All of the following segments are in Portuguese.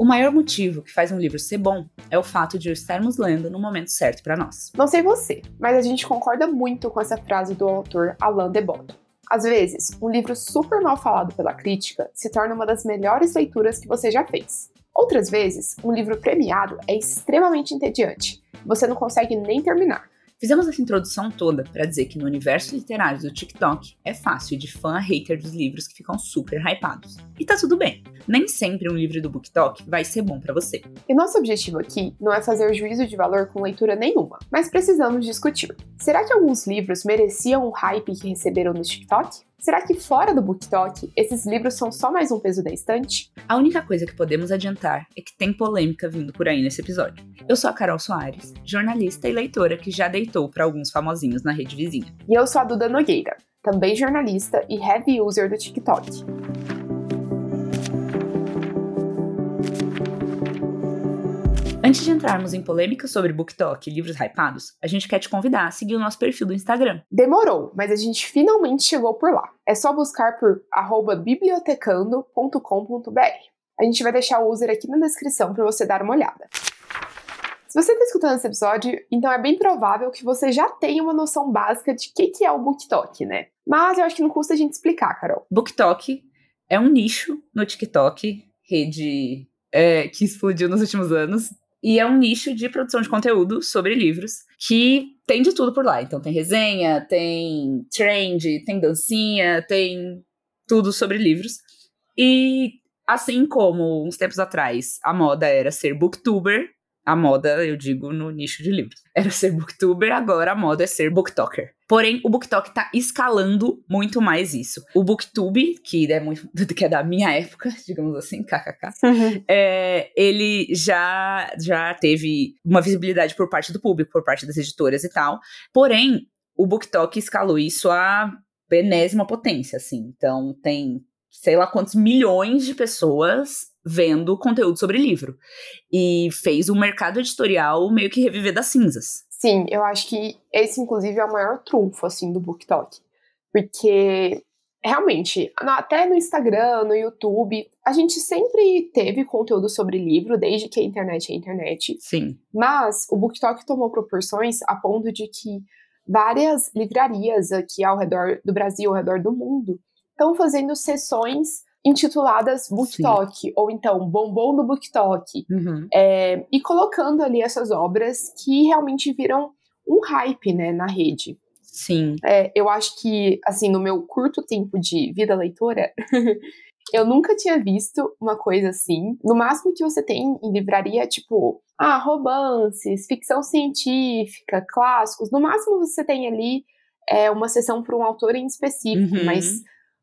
O maior motivo que faz um livro ser bom é o fato de o estarmos lendo no momento certo para nós. Não sei você, mas a gente concorda muito com essa frase do autor Alain de Botton. Às vezes, um livro super mal falado pela crítica se torna uma das melhores leituras que você já fez. Outras vezes, um livro premiado é extremamente entediante. Você não consegue nem terminar. Fizemos essa introdução toda para dizer que no universo literário do TikTok é fácil de fã a hater dos livros que ficam super hypados. E tá tudo bem. Nem sempre um livro do BookTok vai ser bom para você. E nosso objetivo aqui não é fazer juízo de valor com leitura nenhuma, mas precisamos discutir. Será que alguns livros mereciam o hype que receberam no TikTok? Será que fora do BookTok, esses livros são só mais um peso da estante? A única coisa que podemos adiantar é que tem polêmica vindo por aí nesse episódio. Eu sou a Carol Soares, jornalista e leitora que já deitou para alguns famosinhos na rede vizinha. E eu sou a Duda Nogueira, também jornalista e heavy user do TikTok. Antes de entrarmos em polêmica sobre BookTok e livros hypados, a gente quer te convidar a seguir o nosso perfil do Instagram. Demorou, mas a gente finalmente chegou por lá. É só buscar por bibliotecando.com.br. A gente vai deixar o user aqui na descrição para você dar uma olhada. Se você está escutando esse episódio, então é bem provável que você já tenha uma noção básica de o que, que é o BookTok, né? Mas eu acho que não custa a gente explicar, Carol. BookTok é um nicho no TikTok, rede é, que explodiu nos últimos anos, e é um nicho de produção de conteúdo sobre livros que tem de tudo por lá. Então tem resenha, tem trend, tem dancinha, tem tudo sobre livros. E assim como uns tempos atrás a moda era ser booktuber, a moda, eu digo, no nicho de livros. Era ser booktuber, agora a moda é ser booktalker. Porém, o BookTok tá escalando muito mais isso. O BookTube, que é, muito, que é da minha época, digamos assim, kkk, uhum. é, ele já, já teve uma visibilidade por parte do público, por parte das editoras e tal. Porém, o BookTok escalou isso a benésima potência, assim. Então, tem sei lá quantos milhões de pessoas vendo conteúdo sobre livro. E fez o mercado editorial meio que reviver das cinzas. Sim, eu acho que esse, inclusive, é o maior trunfo, assim, do BookTok. Porque, realmente, até no Instagram, no YouTube, a gente sempre teve conteúdo sobre livro, desde que a internet é internet. Sim. Mas o BookTok tomou proporções a ponto de que várias livrarias aqui ao redor do Brasil, ao redor do mundo, estão fazendo sessões intituladas BookTok, ou então Bombom do BookTok, uhum. é, e colocando ali essas obras que realmente viram um hype, né, na rede. Sim. É, eu acho que, assim, no meu curto tempo de vida leitora, eu nunca tinha visto uma coisa assim. No máximo que você tem em livraria, tipo, ah, romances, ficção científica, clássicos. No máximo você tem ali é, uma sessão para um autor em específico, uhum. mas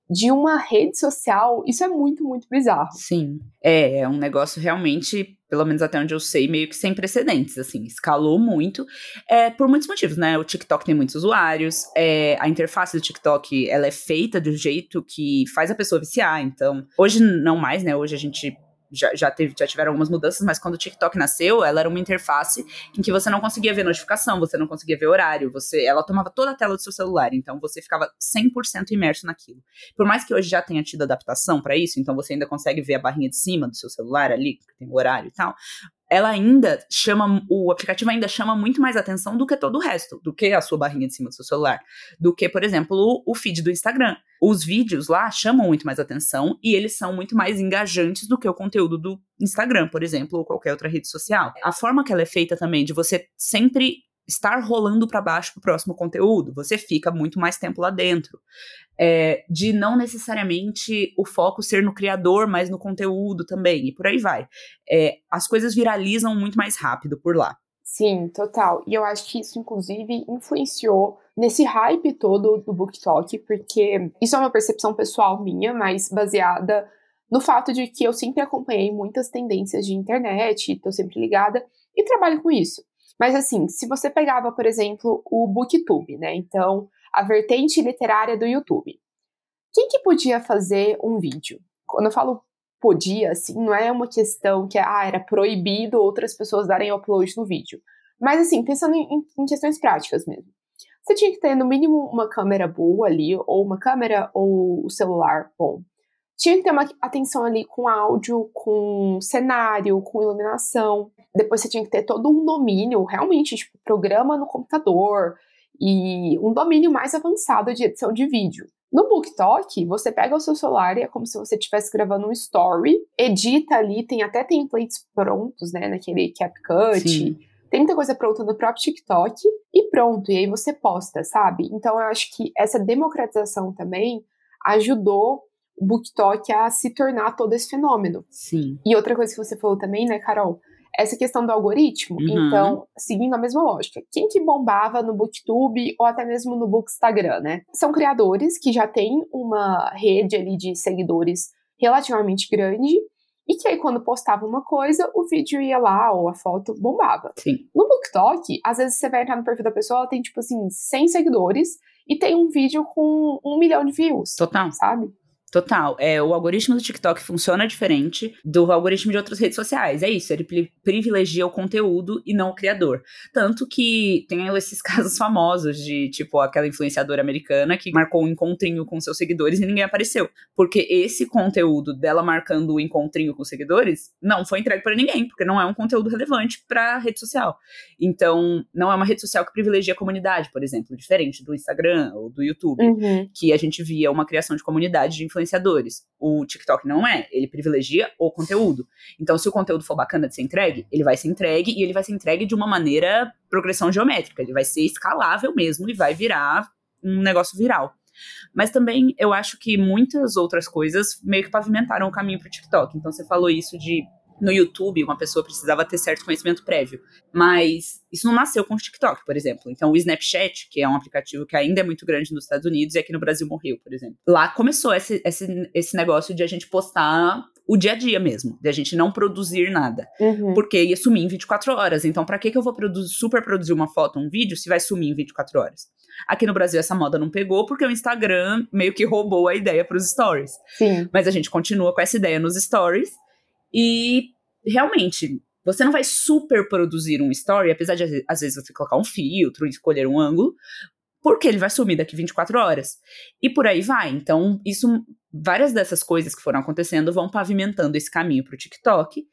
de uma rede social, isso é muito, muito bizarro. Sim. É, é um negócio realmente, pelo menos até onde eu sei, meio que sem precedentes, assim, escalou muito, é, por muitos motivos, né? O TikTok tem muitos usuários, é, a interface do TikTok, ela é feita do jeito que faz a pessoa viciar, então, hoje não mais, né? Hoje a gente já, já, teve, já tiveram algumas mudanças, mas quando o TikTok nasceu, ela era uma interface em que você não conseguia ver notificação, você não conseguia ver horário, você, ela tomava toda a tela do seu celular, então você ficava 100% imerso naquilo. Por mais que hoje já tenha tido adaptação para isso, então você ainda consegue ver a barrinha de cima do seu celular ali, que tem o horário e tal, ela ainda chama, o aplicativo ainda chama muito mais atenção do que todo o resto, do que a sua barrinha de cima do seu celular, do que, por exemplo, o, feed do Instagram. Os vídeos lá chamam muito mais atenção e eles são muito mais engajantes do que o conteúdo do Instagram, por exemplo, ou qualquer outra rede social. A forma que ela é feita também de você sempre estar rolando para baixo para o próximo conteúdo, você fica muito mais tempo lá dentro. É, de não necessariamente o foco ser no criador, mas no conteúdo também, e por aí vai. É, as coisas viralizam muito mais rápido por lá. Sim, total. E eu acho que isso, inclusive, influenciou nesse hype todo do BookTok, porque isso é uma percepção pessoal minha, mas baseada no fato de que eu sempre acompanhei muitas tendências de internet, estou sempre ligada e trabalho com isso. Mas assim, se você pegava, por exemplo, o Booktube, né? Então, a vertente literária do YouTube. Quem que podia fazer um vídeo? Quando eu falo podia, assim, não é uma questão que ah, era proibido outras pessoas darem upload no vídeo. Mas assim, pensando em, em questões práticas mesmo. Você tinha que ter, no mínimo, uma câmera boa ali, ou uma câmera ou o celular bom. tinha que ter uma atenção ali com áudio, com cenário, com iluminação. Depois você tinha que ter todo um domínio, realmente, tipo, programa no computador e um domínio mais avançado de edição de vídeo. No BookTok, você pega o seu celular e é como se você estivesse gravando um story, edita ali, tem até templates prontos, né, naquele CapCut. Sim. Tem muita coisa pronta no próprio TikTok e pronto, e aí você posta, sabe? Então eu acho que essa democratização também ajudou o BookTok a se tornar todo esse fenômeno. Sim. E outra coisa que você falou também, né, Carol? Essa questão do algoritmo. Uhum. Então, seguindo a mesma lógica, quem que bombava no Booktube ou até mesmo no Bookstagram, né? São criadores que já têm uma rede ali de seguidores relativamente grande e que aí quando postava uma coisa, o vídeo ia lá ou a foto bombava. Sim. No BookTok, às vezes você vai entrar no perfil da pessoa, ela tem tipo assim 100 seguidores e tem um vídeo com um milhão de views. Total. Sabe? Total. É, o algoritmo do TikTok funciona diferente do algoritmo de outras redes sociais. É isso, ele privilegia o conteúdo e não o criador. Tanto que tem esses casos famosos de, tipo, aquela influenciadora americana que marcou um encontrinho com seus seguidores e ninguém apareceu. Porque esse conteúdo dela marcando o encontrinho com os seguidores não foi entregue para ninguém, porque não é um conteúdo relevante para rede social. Então, não é uma rede social que privilegia a comunidade, por exemplo, diferente do Instagram ou do YouTube, uhum. que a gente via uma criação de comunidade de influenciadores. O TikTok não é, ele privilegia o conteúdo. Então, se o conteúdo for bacana de ser entregue, ele vai ser entregue e ele vai ser entregue de uma maneira progressão geométrica, ele vai ser escalável mesmo e vai virar um negócio viral. Mas também eu acho que muitas outras coisas meio que pavimentaram o caminho para o TikTok. Então você falou isso de no YouTube, uma pessoa precisava ter certo conhecimento prévio. Mas isso não nasceu com o TikTok, por exemplo. Então, o Snapchat, que é um aplicativo que ainda é muito grande nos Estados Unidos e aqui no Brasil morreu, por exemplo. Lá começou esse, esse, esse negócio de a gente postar o dia a dia mesmo, de a gente não produzir nada. Uhum. Porque ia sumir em 24 horas. Então, para que, que eu vou produzir, super produzir uma foto, um vídeo, se vai sumir em 24 horas? Aqui no Brasil essa moda não pegou porque o Instagram meio que roubou a ideia para os stories. Sim. Mas a gente continua com essa ideia nos stories e realmente, você não vai super produzir um story, apesar de às vezes você colocar um filtro, escolher um ângulo, porque ele vai sumir daqui 24 horas. E por aí vai. Então, isso várias dessas coisas que foram acontecendo vão pavimentando esse caminho para o TikTok.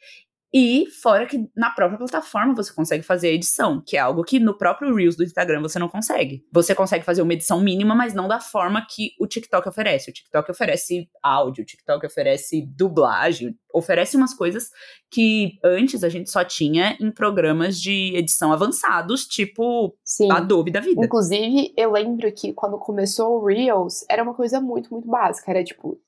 E fora que na própria plataforma você consegue fazer a edição, que é algo que no próprio Reels do Instagram você não consegue. Você consegue fazer uma edição mínima, mas não da forma que o TikTok oferece. O TikTok oferece áudio, o TikTok oferece dublagem, oferece umas coisas que antes a gente só tinha em programas de edição avançados, tipo Sim. Adobe da vida. Inclusive, eu lembro que quando começou o Reels, era uma coisa muito, muito básica. Era tipo,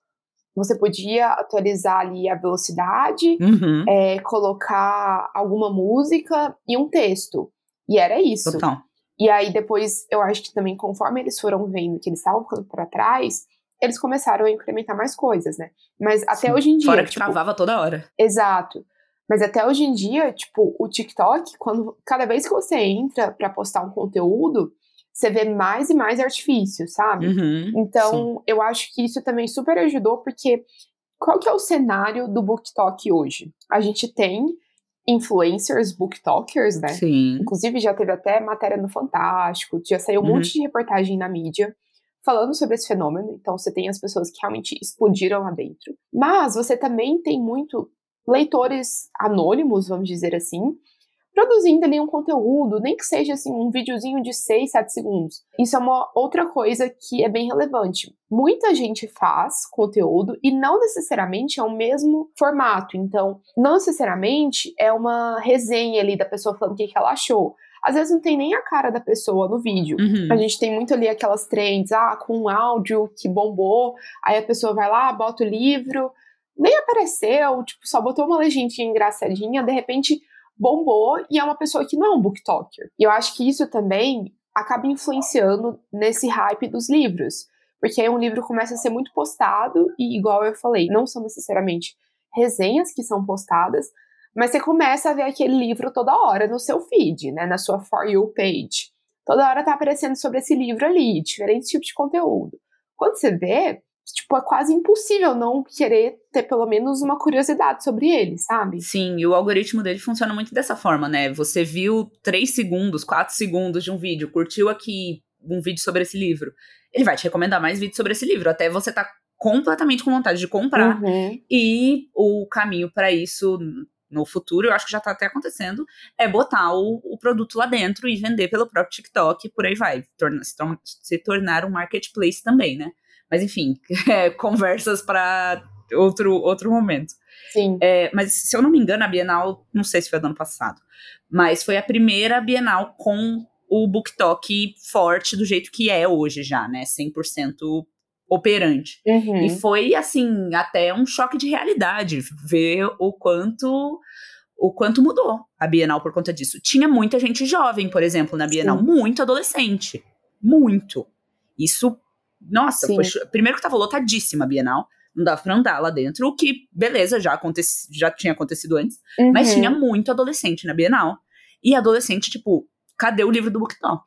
você podia atualizar ali a velocidade, Uhum. é, colocar alguma música e um texto. E era isso. Total. E aí depois, eu acho que também conforme eles foram vendo que eles estavam ficando para trás, eles começaram a incrementar mais coisas, né? Mas até Sim. hoje em dia, Fora que tipo, travava toda hora. exato. Mas até hoje em dia, tipo, o TikTok, quando cada vez que você entra para postar um conteúdo, você vê mais e mais artifícios, sabe? Uhum. Então, eu acho que isso também super ajudou, porque qual que é o cenário do BookTok hoje? A gente tem influencers, booktalkers, né? Sim. Inclusive, já teve até matéria no Fantástico, já saiu um Uhum. monte de reportagem na mídia falando sobre esse fenômeno. Então, você tem as pessoas que realmente explodiram lá dentro. Mas você também tem muito leitores anônimos, vamos dizer assim, produzindo ali um conteúdo, nem que seja assim um videozinho de 6, 7 segundos. Isso é uma outra coisa que é bem relevante. Muita gente faz conteúdo e não necessariamente é o mesmo formato. Então, não necessariamente é uma resenha ali da pessoa falando o que, que ela achou. Às vezes não tem nem a cara da pessoa no vídeo. Uhum. A gente tem muito ali aquelas trends, ah, com um áudio que bombou, aí a pessoa vai lá, bota o livro, nem apareceu, tipo, só botou uma legendinha engraçadinha, de repente bombou e é uma pessoa que não é um booktalker. E eu acho que isso também acaba influenciando nesse hype dos livros. Porque aí um livro começa a ser muito postado e, igual eu falei, não são necessariamente resenhas que são postadas, mas você começa a ver aquele livro toda hora no seu feed, né, na sua For You page. Toda hora tá aparecendo sobre esse livro ali, diferentes tipos de conteúdo. Quando você vê, tipo, é quase impossível não querer ter pelo menos uma curiosidade sobre ele, sabe? Sim, e o algoritmo dele funciona muito dessa forma, né? Você viu 3 segundos, 4 segundos de um vídeo, curtiu aqui um vídeo sobre esse livro. Ele vai te recomendar mais vídeos sobre esse livro, até você tá completamente com vontade de comprar. Uhum. E o caminho para isso no futuro, eu acho que já tá até acontecendo, é botar o, o produto lá dentro e vender pelo próprio TikTok, por aí vai, torna, se, torna, se, tornar um marketplace também, né? Mas enfim, é, conversas para outro, outro momento. Sim. É, mas se eu não me engano, a Bienal, não sei se foi do ano passado, mas foi a primeira Bienal com o BookTok forte do jeito que é hoje já, né? 100% operante. Uhum. E foi, assim, até um choque de realidade ver o quanto o quanto mudou a Bienal por conta disso. Tinha muita gente jovem, por exemplo, na Bienal, Sim. muito adolescente. Muito. Isso, nossa, foi, primeiro que tava lotadíssima a Bienal, não dava pra andar lá dentro, o que, beleza, já, aconteci, já tinha acontecido antes, uhum. mas tinha muito adolescente na Bienal. E adolescente, tipo, cadê o livro do BookTok?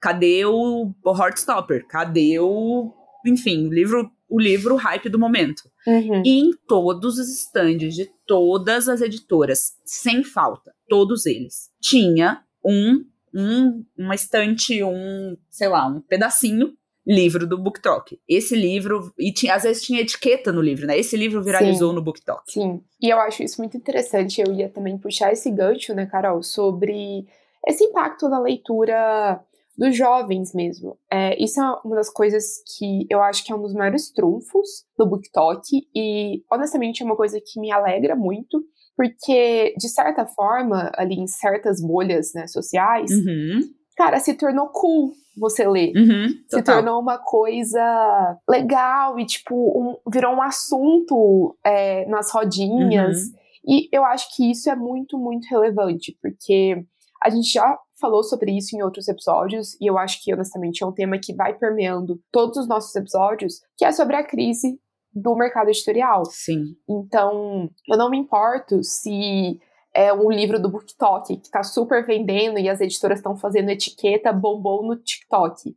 Cadê o Heartstopper? Cadê o enfim, o livro, o livro hype do momento. Uhum. E em todos os estandes de todas as editoras, sem falta, todos eles, tinha um, um uma estante, um, sei lá, um pedacinho livro do BookTok. Esse livro, e tinha, às vezes tinha etiqueta no livro, né? Esse livro viralizou sim, no BookTok. Sim, e eu acho isso muito interessante. Eu ia também puxar esse gancho, né, Carol, sobre esse impacto da leitura dos jovens mesmo. É, isso é uma das coisas que eu acho que é um dos maiores trunfos do BookTok e, honestamente, é uma coisa que me alegra muito, porque, de certa forma, ali em certas bolhas né, sociais, uhum. Cara, se tornou cool você ler. Uhum, se tornou uma coisa legal e, tipo, um, virou um assunto é, nas rodinhas. Uhum. E eu acho que isso é muito, muito relevante, porque a gente já falou sobre isso em outros episódios, e eu acho que, honestamente, é um tema que vai permeando todos os nossos episódios, que é sobre a crise do mercado editorial. Sim. Então, eu não me importo se é um livro do BookTok que está super vendendo e as editoras estão fazendo etiqueta bombom no TikTok.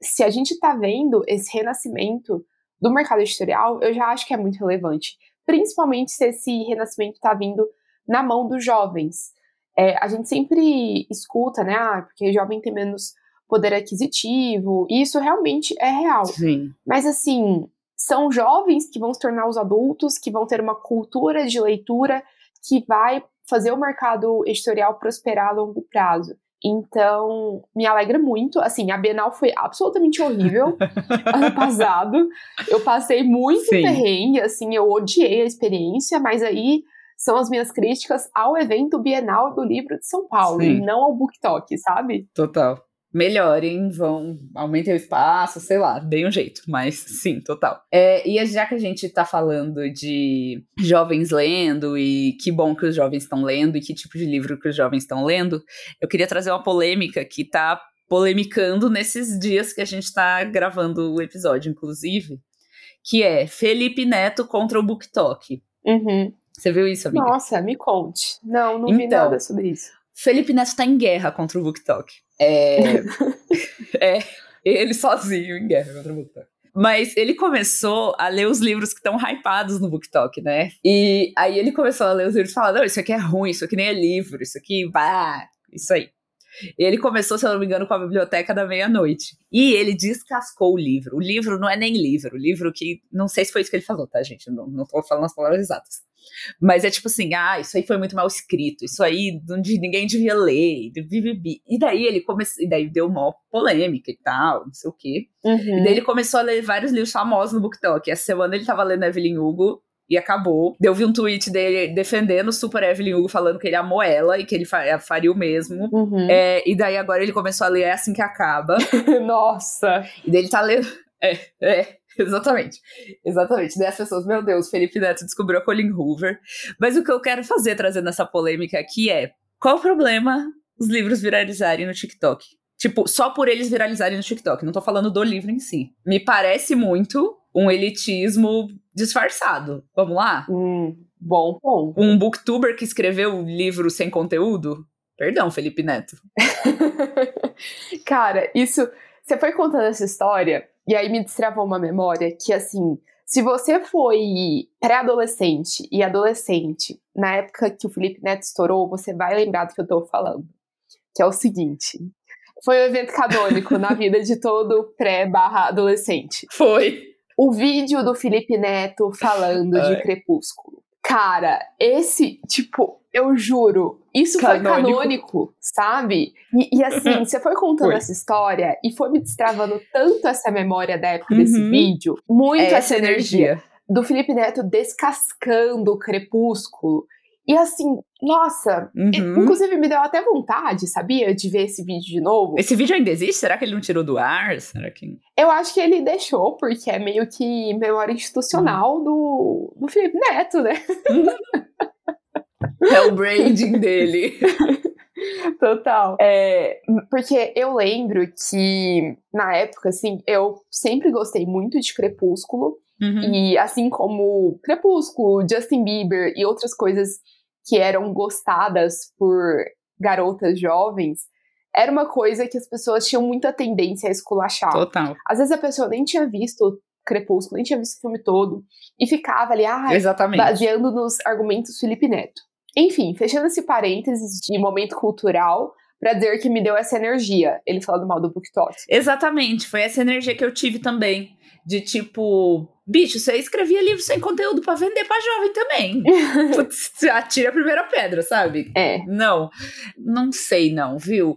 Se a gente está vendo esse renascimento do mercado editorial, eu já acho que é muito relevante. Principalmente se esse renascimento está vindo na mão dos jovens. É, a gente sempre escuta, né? Ah, porque jovem tem menos poder aquisitivo, e isso realmente é real. Sim. Mas assim, são jovens que vão se tornar os adultos, que vão ter uma cultura de leitura que vai fazer o mercado editorial prosperar a longo prazo. Então, me alegra muito. Assim, a Bienal foi absolutamente horrível ano passado. Eu passei muito Sim. perrengue, assim, eu odiei a experiência, mas aí são as minhas críticas ao evento Bienal do Livro de São Paulo, Sim. e não ao BookTok, sabe? Total. Melhorem, vão, aumentem o espaço, sei lá, deem um jeito, mas sim, total. É, e já que a gente tá falando de jovens lendo, e que bom que os jovens estão lendo, e que tipo de livro que os jovens estão lendo, eu queria trazer uma polêmica que tá polemicando nesses dias que a gente tá gravando o episódio, inclusive, que é Felipe Neto contra o BookTok. Uhum. Você viu isso, amiga? Nossa, me conte. Não, não então, vi nada sobre isso. Felipe Neto tá em guerra contra o BookTok. É, é ele sozinho em guerra contra o BookTok. Mas ele começou a ler os livros que estão hypados no BookTok, né? E aí ele começou a ler os livros e falar: não, isso aqui é ruim, isso aqui nem é livro, isso aqui, vá, isso aí. Ele começou, se eu não me engano, com a biblioteca da meia-noite. E ele descascou o livro. O livro não é nem livro. O livro que. Não sei se foi isso que ele falou, tá, gente? Não, não tô falando as palavras exatas. Mas é tipo assim, ah, isso aí foi muito mal escrito, isso aí ninguém devia ler, e daí ele começou, e daí deu uma polêmica e tal, não sei o quê. Uhum. E daí ele começou a ler vários livros famosos no BookTok. Essa semana ele tava lendo Evelyn Hugo, e acabou. Eu vi um tweet dele defendendo o Super Evelyn Hugo, falando que ele amou ela e que ele faria o mesmo. Uhum. É, e daí agora ele começou a ler É Assim Que Acaba. Nossa! E daí ele tá lendo. É, é. Exatamente. Exatamente. Daí as pessoas, meu Deus, Felipe Neto descobriu a Colin Hoover. Mas o que eu quero fazer trazendo essa polêmica aqui é: qual o problema os livros viralizarem no TikTok? Tipo, só por eles viralizarem no TikTok. Não tô falando do livro em si. Me parece muito um elitismo disfarçado. Vamos lá? Hum, bom bom. Um booktuber que escreveu um livro sem conteúdo? Perdão, Felipe Neto. Cara, isso. Você foi contando essa história e aí me destravou uma memória que, assim, se você foi pré-adolescente e adolescente na época que o Felipe Neto estourou, você vai lembrar do que eu tô falando. Que é o seguinte. Foi um evento canônico na vida de todo pré-adolescente. Foi. O vídeo do Felipe Neto falando de Crepúsculo. Cara, esse, tipo, eu juro, isso canônico. foi canônico, sabe? E, e assim, você foi contando foi. essa história e foi me destravando tanto essa memória da época uhum. desse vídeo, muito é essa, essa energia. energia do Felipe Neto descascando o crepúsculo. E assim, nossa, uhum. inclusive me deu até vontade, sabia? De ver esse vídeo de novo. Esse vídeo ainda existe? Será que ele não tirou do ar? Será que... Eu acho que ele deixou, porque é meio que memória institucional uhum. do, do Felipe Neto, né? é o branding dele. Total. É, porque eu lembro que, na época, assim, eu sempre gostei muito de Crepúsculo. Uhum. E assim como Crepúsculo, Justin Bieber e outras coisas que eram gostadas por garotas jovens, era uma coisa que as pessoas tinham muita tendência a esculachar. Total. Às vezes a pessoa nem tinha visto Crepúsculo, nem tinha visto o filme todo, e ficava ali, ah, Exatamente. baseando nos argumentos Felipe Neto. Enfim, fechando esse parênteses de momento cultural, para dizer que me deu essa energia, ele falando mal do BookTok. Exatamente, foi essa energia que eu tive também de tipo, bicho, você escrevia livro sem conteúdo para vender para jovem também. você atira a primeira pedra, sabe? É. Não, não sei não, viu?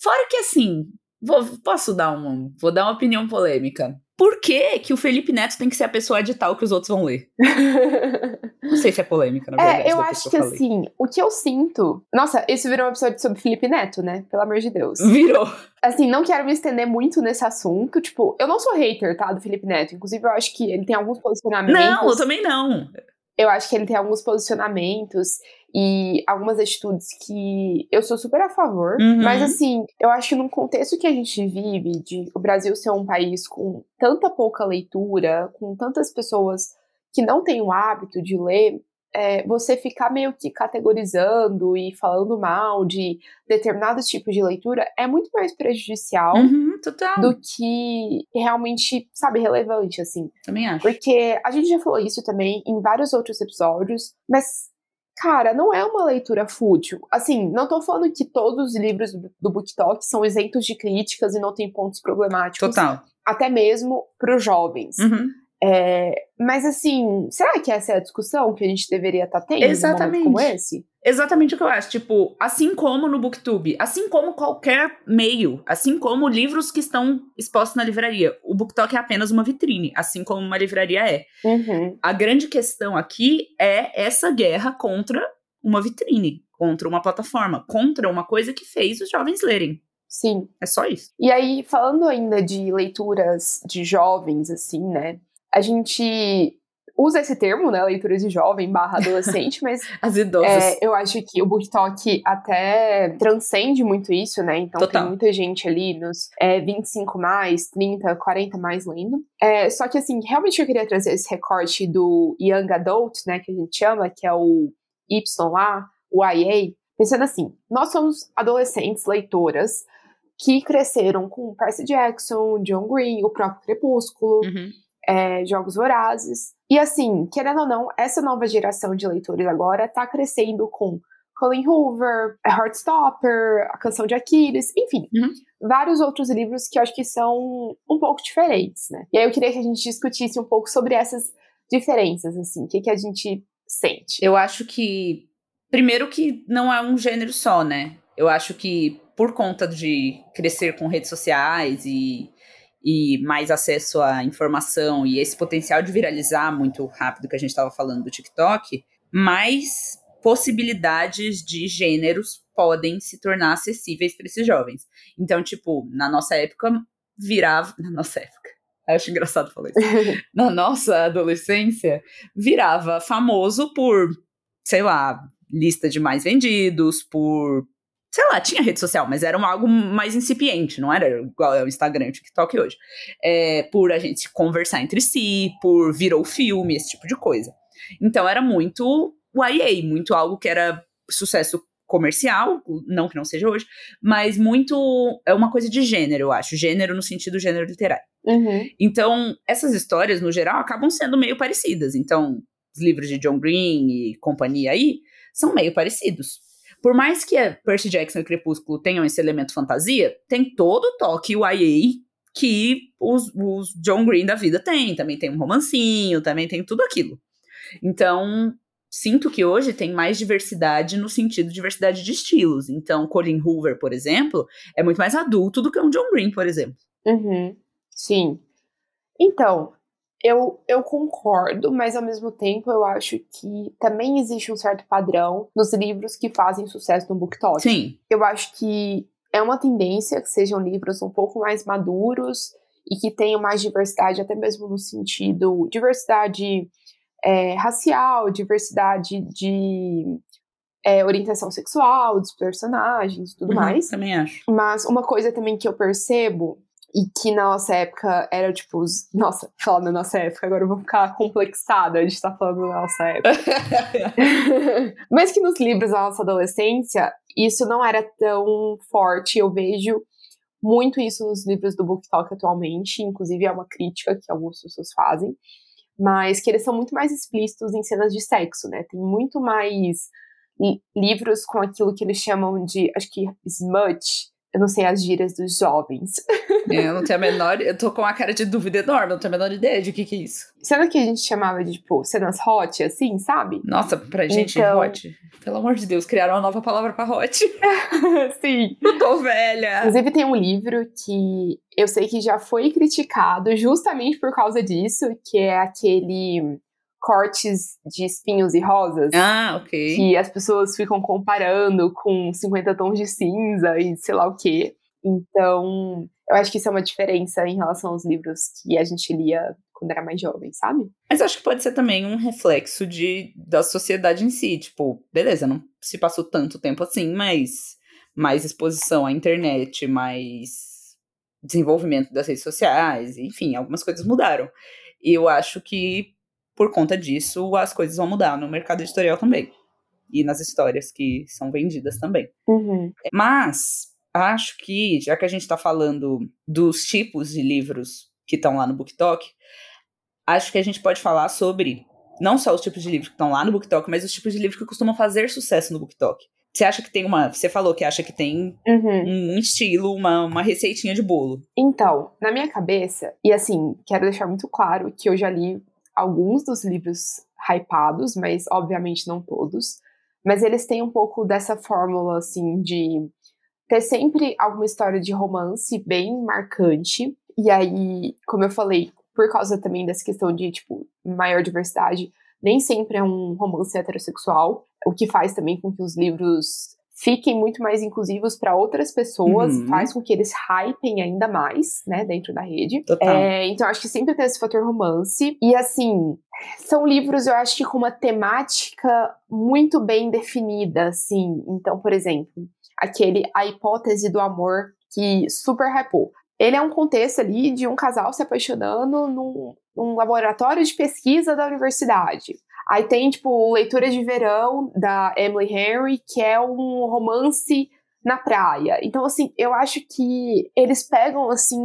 Fora que assim, vou, posso dar uma, vou dar uma opinião polêmica. Por que, que o Felipe Neto tem que ser a pessoa edital que os outros vão ler? Não sei se é polêmica, na verdade. É, eu acho que, assim, o que eu sinto. Nossa, esse virou um episódio sobre Felipe Neto, né? Pelo amor de Deus. Virou. Assim, não quero me estender muito nesse assunto. Tipo, eu não sou hater, tá? Do Felipe Neto. Inclusive, eu acho que ele tem alguns posicionamentos. Não, eu também não. Eu acho que ele tem alguns posicionamentos e algumas atitudes que eu sou super a favor. Uhum. Mas assim, eu acho que num contexto que a gente vive, de o Brasil ser um país com tanta pouca leitura, com tantas pessoas que não têm o hábito de ler, é, você ficar meio que categorizando e falando mal de determinados tipos de leitura é muito mais prejudicial uhum, do que realmente, sabe, relevante, assim. Também acho. Porque a gente já falou isso também em vários outros episódios, mas cara, não é uma leitura fútil. Assim, não tô falando que todos os livros do BookTok são isentos de críticas e não tem pontos problemáticos. Total. Até mesmo para os jovens. Uhum. É, mas assim, será que essa é a discussão que a gente deveria estar tá tendo Exatamente. como esse? Exatamente o que eu acho. Tipo, assim como no Booktube, assim como qualquer meio, assim como livros que estão expostos na livraria, o BookTok é apenas uma vitrine, assim como uma livraria é. Uhum. A grande questão aqui é essa guerra contra uma vitrine, contra uma plataforma, contra uma coisa que fez os jovens lerem. Sim. É só isso. E aí, falando ainda de leituras de jovens, assim, né? A gente usa esse termo, né, leitura de jovem barra adolescente, mas as idosas. É, eu acho que o book talk até transcende muito isso, né? Então Total. tem muita gente ali nos é, 25 mais, 30, 40 mais lendo. É, só que assim, realmente eu queria trazer esse recorte do young adult, né, que a gente chama, que é o Y lá, o IA, pensando assim, nós somos adolescentes leitoras que cresceram com Percy Jackson, John Green, o próprio Crepúsculo, uhum é, Jogos Vorazes. E assim, querendo ou não, essa nova geração de leitores agora tá crescendo com Colin Hoover, Heartstopper, A Canção de Aquiles, enfim, uhum. vários outros livros que eu acho que são um pouco diferentes, né? E aí eu queria que a gente discutisse um pouco sobre essas diferenças, assim, o que, que a gente sente. Eu acho que, primeiro que não é um gênero só, né? Eu acho que por conta de crescer com redes sociais e e mais acesso à informação e esse potencial de viralizar muito rápido que a gente estava falando do TikTok, mais possibilidades de gêneros podem se tornar acessíveis para esses jovens. Então, tipo, na nossa época virava, na nossa época. Eu acho engraçado falar isso. na nossa adolescência, virava famoso por, sei lá, lista de mais vendidos, por sei lá, tinha rede social, mas era algo mais incipiente, não era igual é o Instagram e o TikTok hoje. É, por a gente conversar entre si, por virou filme, esse tipo de coisa. Então era muito YA, muito algo que era sucesso comercial, não que não seja hoje, mas muito é uma coisa de gênero, eu acho, gênero no sentido gênero literário. Uhum. Então, essas histórias, no geral, acabam sendo meio parecidas. Então, os livros de John Green e companhia aí são meio parecidos. Por mais que Percy Jackson e Crepúsculo tenham esse elemento fantasia, tem todo o toque YA que os, os John Green da vida tem. Também tem um romancinho, também tem tudo aquilo. Então, sinto que hoje tem mais diversidade no sentido de diversidade de estilos. Então, Colin Hoover, por exemplo, é muito mais adulto do que um John Green, por exemplo. Uhum. Sim. Então, eu, eu concordo, mas ao mesmo tempo eu acho que também existe um certo padrão nos livros que fazem sucesso no BookTok. Sim. Eu acho que é uma tendência que sejam livros um pouco mais maduros e que tenham mais diversidade, até mesmo no sentido diversidade é, racial, diversidade de é, orientação sexual dos personagens e tudo Uhum, mais. Também acho. Mas uma coisa também que eu percebo, e que na nossa época era tipo. Os... Nossa, falar na nossa época, agora eu vou ficar complexada de estar falando da nossa época. Mas que nos livros da nossa adolescência, isso não era tão forte. Eu vejo muito isso nos livros do Book Talk atualmente, inclusive é uma crítica que algumas pessoas fazem, mas que eles são muito mais explícitos em cenas de sexo, né? Tem muito mais li- livros com aquilo que eles chamam de, acho que smut, eu não sei as gírias dos jovens. Eu não tenho a menor. Eu tô com uma cara de dúvida enorme, eu não tenho a menor ideia de o que, que é isso. Cena que a gente chamava de, tipo, cenas hot, assim, sabe? Nossa, pra gente, Então- hot. Pelo amor de Deus, criaram uma nova palavra pra hot. Sim. Eu tô velha. Inclusive, tem um livro que eu sei que já foi criticado justamente por causa disso, que é aquele Cortes de Espinhos e Rosas. Ah, ok. Que as pessoas ficam comparando com 50 tons de cinza e sei lá o quê. Então, eu acho que isso é uma diferença em relação aos livros que a gente lia quando era mais jovem, sabe? Mas acho que pode ser também um reflexo de, da sociedade em si. Tipo, beleza, não se passou tanto tempo assim, mas mais exposição à internet, mais desenvolvimento das redes sociais, enfim, algumas coisas mudaram. E eu acho que, por conta disso, as coisas vão mudar no mercado editorial também. E nas histórias que são vendidas também. Uhum. Mas acho que, já que a gente está falando dos tipos de livros que estão lá no BookTok, acho que a gente pode falar sobre não só os tipos de livros que estão lá no BookTok, mas os tipos de livros que costumam fazer sucesso no BookTok. Você acha que tem uma. Você falou que acha que tem Uhum. um estilo, uma, uma receitinha de bolo. Então, na minha cabeça, e assim, quero deixar muito claro que eu já li alguns dos livros hypados, mas obviamente não todos. Mas eles têm um pouco dessa fórmula, assim, de ter sempre alguma história de romance bem marcante. E aí, como eu falei, por causa também dessa questão de, tipo, maior diversidade, nem sempre é um romance heterossexual, o que faz também com que os livros fiquem muito mais inclusivos para outras pessoas, Uhum. faz com que eles hypem ainda mais, né, dentro da rede. Total. É, então, acho que sempre tem esse fator romance. E, assim, são livros, eu acho que com uma temática muito bem definida, assim. Então, por exemplo, aquele A Hipótese do Amor, que super hypou. Ele é um contexto ali de um casal se apaixonando num, num laboratório de pesquisa da universidade. Aí tem, tipo, Leitura de Verão, da Emily Henry, que é um romance na praia. Então, assim, eu acho que eles pegam, assim,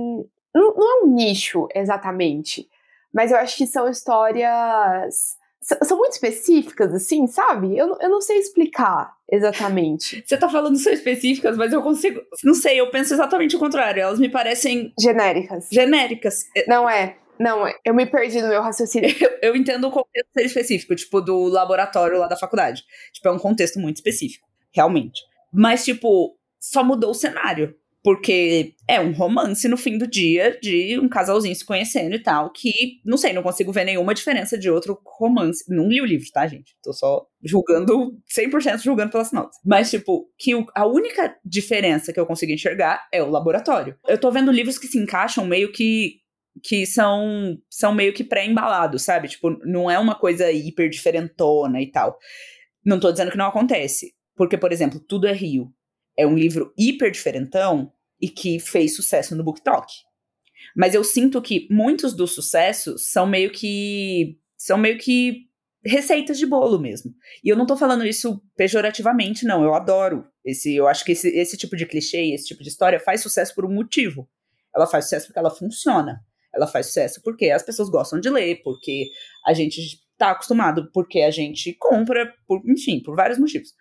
não, não é um nicho exatamente, mas eu acho que são histórias. São muito específicas, assim, sabe? Eu, não- eu não sei explicar exatamente. Você tá falando são específicas, mas eu consigo. Não sei, eu penso exatamente o contrário. Elas me parecem Genéricas. genéricas. Não é. Não, eu me perdi no meu raciocínio. Eu, eu entendo o contexto específico, tipo, do laboratório lá da faculdade. Tipo, é um contexto muito específico, realmente. Mas, tipo, só mudou o cenário. Porque é um romance no fim do dia de um casalzinho se conhecendo e tal, que, não sei, não consigo ver nenhuma diferença de outro romance. Não li o livro, tá, gente? Tô só julgando, 100% julgando pelas notas. Mas, tipo, que o- a única diferença que eu consigo enxergar é o laboratório. Eu tô vendo livros que se encaixam meio que que são, são meio que pré-embalados, sabe? Tipo, não é uma coisa hiper diferentona e tal. Não tô dizendo que não acontece. Porque, por exemplo, Tudo é Rio é um livro hiper diferentão e que fez sucesso no BookTok. Mas eu sinto que muitos dos sucessos são meio que. são meio que receitas de bolo mesmo. E eu não tô falando isso pejorativamente, não. Eu adoro. esse Eu acho que esse, esse tipo de clichê, esse tipo de história faz sucesso por um motivo. Ela faz sucesso porque ela funciona. Ela faz sucesso porque as pessoas gostam de ler, porque a gente tá acostumado, porque a gente compra, por, enfim, por vários motivos.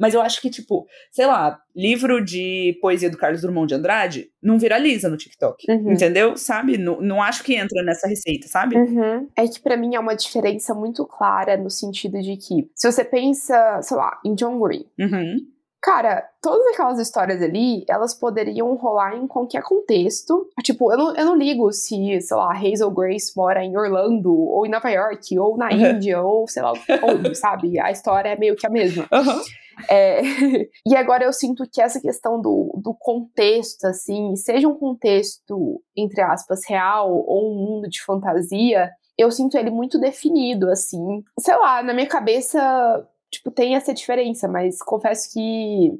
Mas eu acho que, tipo, sei lá, livro de poesia do Carlos Drummond de Andrade não viraliza no TikTok. Uhum. Entendeu? Sabe? Não, não acho que entra nessa receita, sabe? Uhum. É que para mim é uma diferença muito clara no sentido de que, se você pensa, sei lá, em John Green. Uhum. Cara, todas aquelas histórias ali, elas poderiam rolar em qualquer contexto. Tipo, eu não, eu não ligo se, sei lá, Hazel Grace mora em Orlando, ou em Nova York, ou na Uhum. Índia, ou sei lá onde, sabe? A história é meio que a mesma. Uhum. É, e agora eu sinto que essa questão do, do contexto, assim, seja um contexto, entre aspas, real ou um mundo de fantasia, eu sinto ele muito definido, assim. Sei lá, na minha cabeça, tipo, tem essa diferença, mas confesso que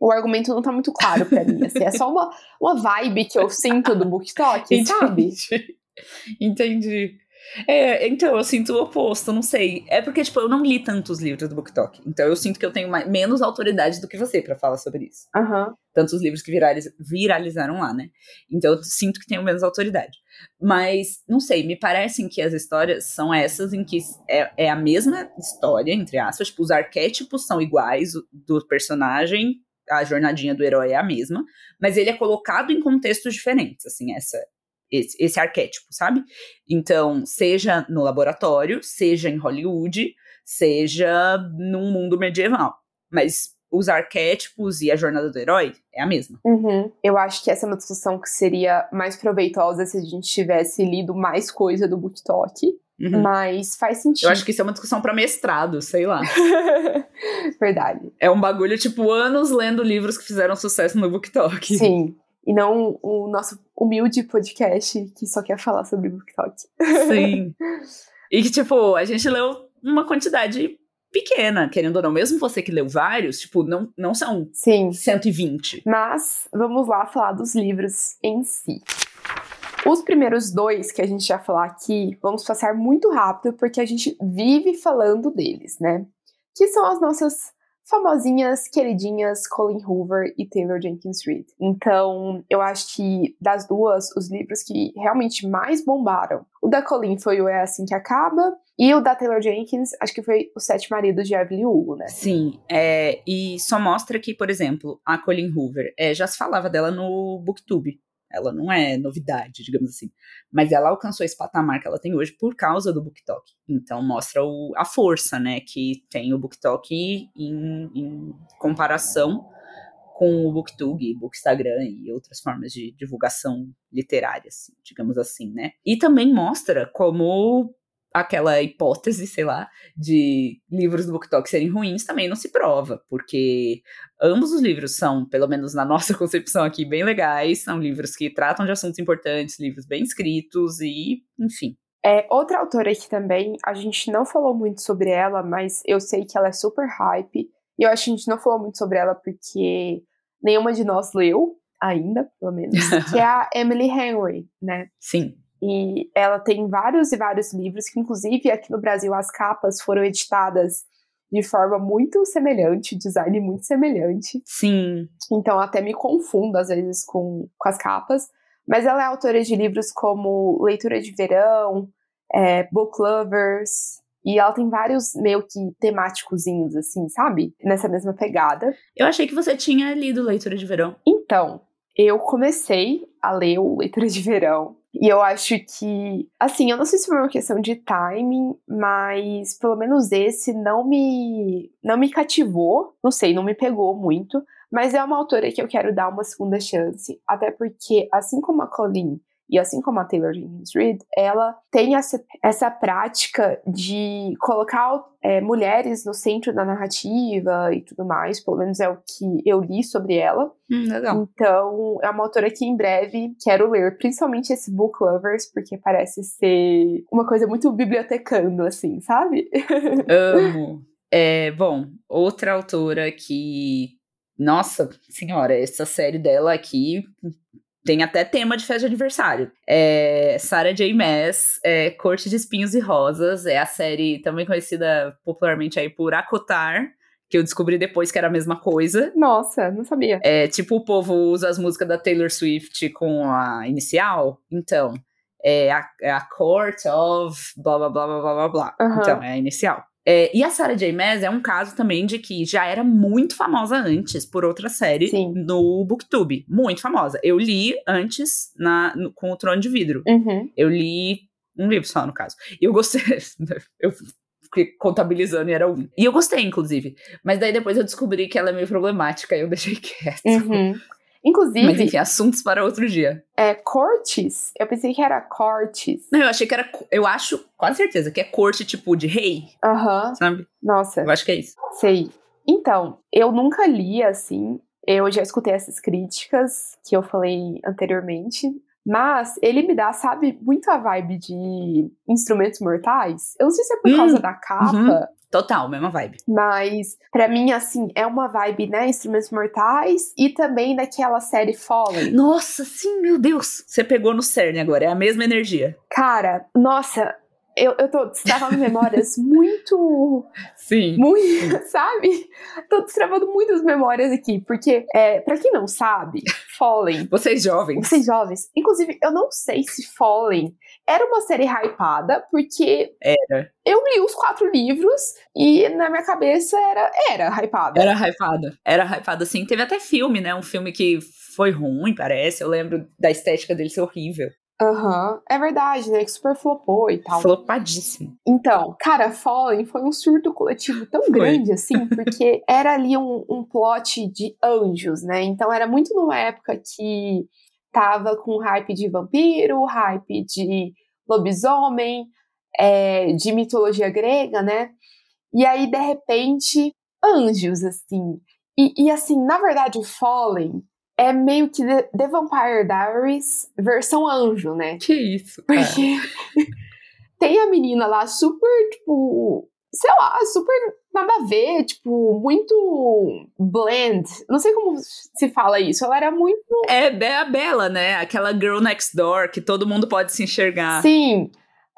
o argumento não tá muito claro pra mim, assim. É só uma, uma vibe que eu sinto do BookTok, sabe? Entendi. É, então, eu sinto o oposto, não sei. É porque, tipo, eu não li tantos livros do BookTok. Então, eu sinto que eu tenho mais, menos autoridade do que você pra falar sobre isso. Aham. Tantos livros que viraliz- viralizaram lá, né? Então, eu sinto que tenho menos autoridade. Mas, não sei, me parecem que as histórias são essas em que é, é a mesma história, entre aspas. Tipo, os arquétipos são iguais do personagem, a jornadinha do herói é a mesma, mas ele é colocado em contextos diferentes, assim, essa esse, esse arquétipo, sabe? Então, seja no laboratório, seja em Hollywood, seja num mundo medieval. Mas os arquétipos e a jornada do herói é a mesma. Uhum. Eu acho que essa é uma discussão que seria mais proveitosa se a gente tivesse lido mais coisa do BookTok. Uhum. Mas faz sentido. Eu acho que isso é uma discussão pra mestrado, sei lá. Verdade. É um bagulho, tipo, anos lendo livros que fizeram sucesso no BookTok. Sim. E não o nosso humilde podcast que só quer falar sobre BookTok. Sim. E que, tipo, a gente leu uma quantidade pequena, querendo ou não. Mesmo você que leu vários, tipo, não, não são Sim. 120. Mas vamos lá falar dos livros em si. Os primeiros dois que a gente já falar aqui, vamos passar muito rápido porque a gente vive falando deles, né? Que são as nossas famosinhas, queridinhas Colin Hoover e Taylor Jenkins Reid. Então, eu acho que das duas, os livros que realmente mais bombaram, o da Colin foi o É Assim Que Acaba, e o da Taylor Jenkins, acho que foi Os Sete Maridos de Evelyn Hugo, né? Sim, é, e só mostra que, por exemplo, a Colleen Hoover, é, já se falava dela no Booktube. Ela não é novidade, digamos assim. Mas ela alcançou esse patamar que ela tem hoje por causa do BookTok. Então mostra o, a força, né, que tem o BookTok em, em comparação com o Booktube, Bookstagram e outras formas de divulgação literária, assim, digamos assim, né? E também mostra como aquela hipótese, sei lá, de livros do BookTok serem ruins também não se prova, porque ambos os livros são, pelo menos na nossa concepção aqui, bem legais, são livros que tratam de assuntos importantes, livros bem escritos e, enfim. É, outra autora que também, a gente não falou muito sobre ela, mas eu sei que ela é super hype, e eu acho que a gente não falou muito sobre ela porque nenhuma de nós leu, ainda, pelo menos, que é a Emily Henry, né? Sim. E ela tem vários e vários livros, que inclusive aqui no Brasil as capas foram editadas de forma muito semelhante, design muito semelhante. Sim. Então até me confundo às vezes com, com as capas. Mas ela é autora de livros como Leitura de Verão, é, Book Lovers, e ela tem vários meio que temáticozinhos, assim, sabe? Nessa mesma pegada. Eu achei que você tinha lido Leitura de Verão. Então, eu comecei a ler o Leitura de Verão. E eu acho que, assim, eu não sei se foi uma questão de timing, mas pelo menos esse não me não me cativou, não sei, não me pegou muito, mas é uma autora que eu quero dar uma segunda chance, até porque assim como a Colleen e assim como a Taylor Jenkins Reid, ela tem essa, essa prática de colocar é, mulheres no centro da narrativa e tudo mais, pelo menos é o que eu li sobre ela. Hum, legal. Então, é uma autora que em breve quero ler, principalmente esse Book Lovers, porque parece ser uma coisa muito bibliotecando, assim, sabe? Amo. É, bom, outra autora que. Nossa senhora, essa série dela aqui tem até tema de festa de aniversário. É Sarah J. Maas, é Corte de Espinhos e Rosas, é a série também conhecida popularmente aí por Acotar, que eu descobri depois que era a mesma coisa. Nossa, não sabia. É tipo o povo usa as músicas da Taylor Swift com a inicial, então é a, é a Court of blá blá blá blá blá blá. Uhum. Então, é a inicial. É, e a Sarah J. Maas é um caso também de que já era muito famosa antes por outra série Sim. no Booktube. Muito famosa. Eu li antes na, no- com o Trono de Vidro. Uhum. Eu li um livro só, no caso. E eu gostei. Eu fiquei contabilizando e era um. E eu gostei, inclusive. Mas daí depois eu descobri que ela é meio problemática e eu deixei quieto. Uhum. Inclusive, Mas enfim, assuntos para outro dia. é Cortes. Eu pensei que era Cortes. Não, eu achei que era. Eu acho, quase certeza, que é corte tipo de rei, Aham. sabe? Nossa, Eu acho que é isso. sei. Então, eu nunca li assim. Eu já escutei essas críticas que eu falei anteriormente. Mas ele me dá, sabe, muito a vibe de Instrumentos Mortais. Eu não sei se é por Hum, causa da capa, Total, mesma vibe. mas pra mim, assim, é uma vibe, né? Instrumentos Mortais e também daquela série Fallen. Nossa, sim, meu Deus. Você pegou no cerne agora, é a mesma energia. Cara, nossa, eu, eu tô destravando memórias muito Sim. muito, sabe? Tô destravando muitas memórias aqui, porque, é, para quem não sabe, Fallen, Vocês jovens. vocês jovens, inclusive, eu não sei se Fallen era uma série hypada, porque Era. eu li os quatro livros e na minha cabeça era, era hypada. Era hypada. Era hypada, sim. Teve até filme, né? Um filme que foi ruim, parece. Eu lembro da estética dele ser horrível. Aham, é verdade, né? Que super flopou e tal. Flopadíssimo. Então, cara, Fallen foi um surto coletivo tão Foi. grande assim, porque era ali um, um plot de anjos, né? Então era muito numa época que tava com hype de vampiro, hype de lobisomem, é, de mitologia grega, né? E aí, de repente, anjos, assim. E, e, assim, na verdade, o Fallen é meio que The, The Vampire Diaries versão anjo, né? Que isso, cara. Porque tem a menina lá super, tipo, sei lá, super nada a ver, tipo, muito blend. Não sei como se fala isso. Ela era muito. É Be- a Bela, né? Aquela girl next door que todo mundo pode se enxergar. Sim,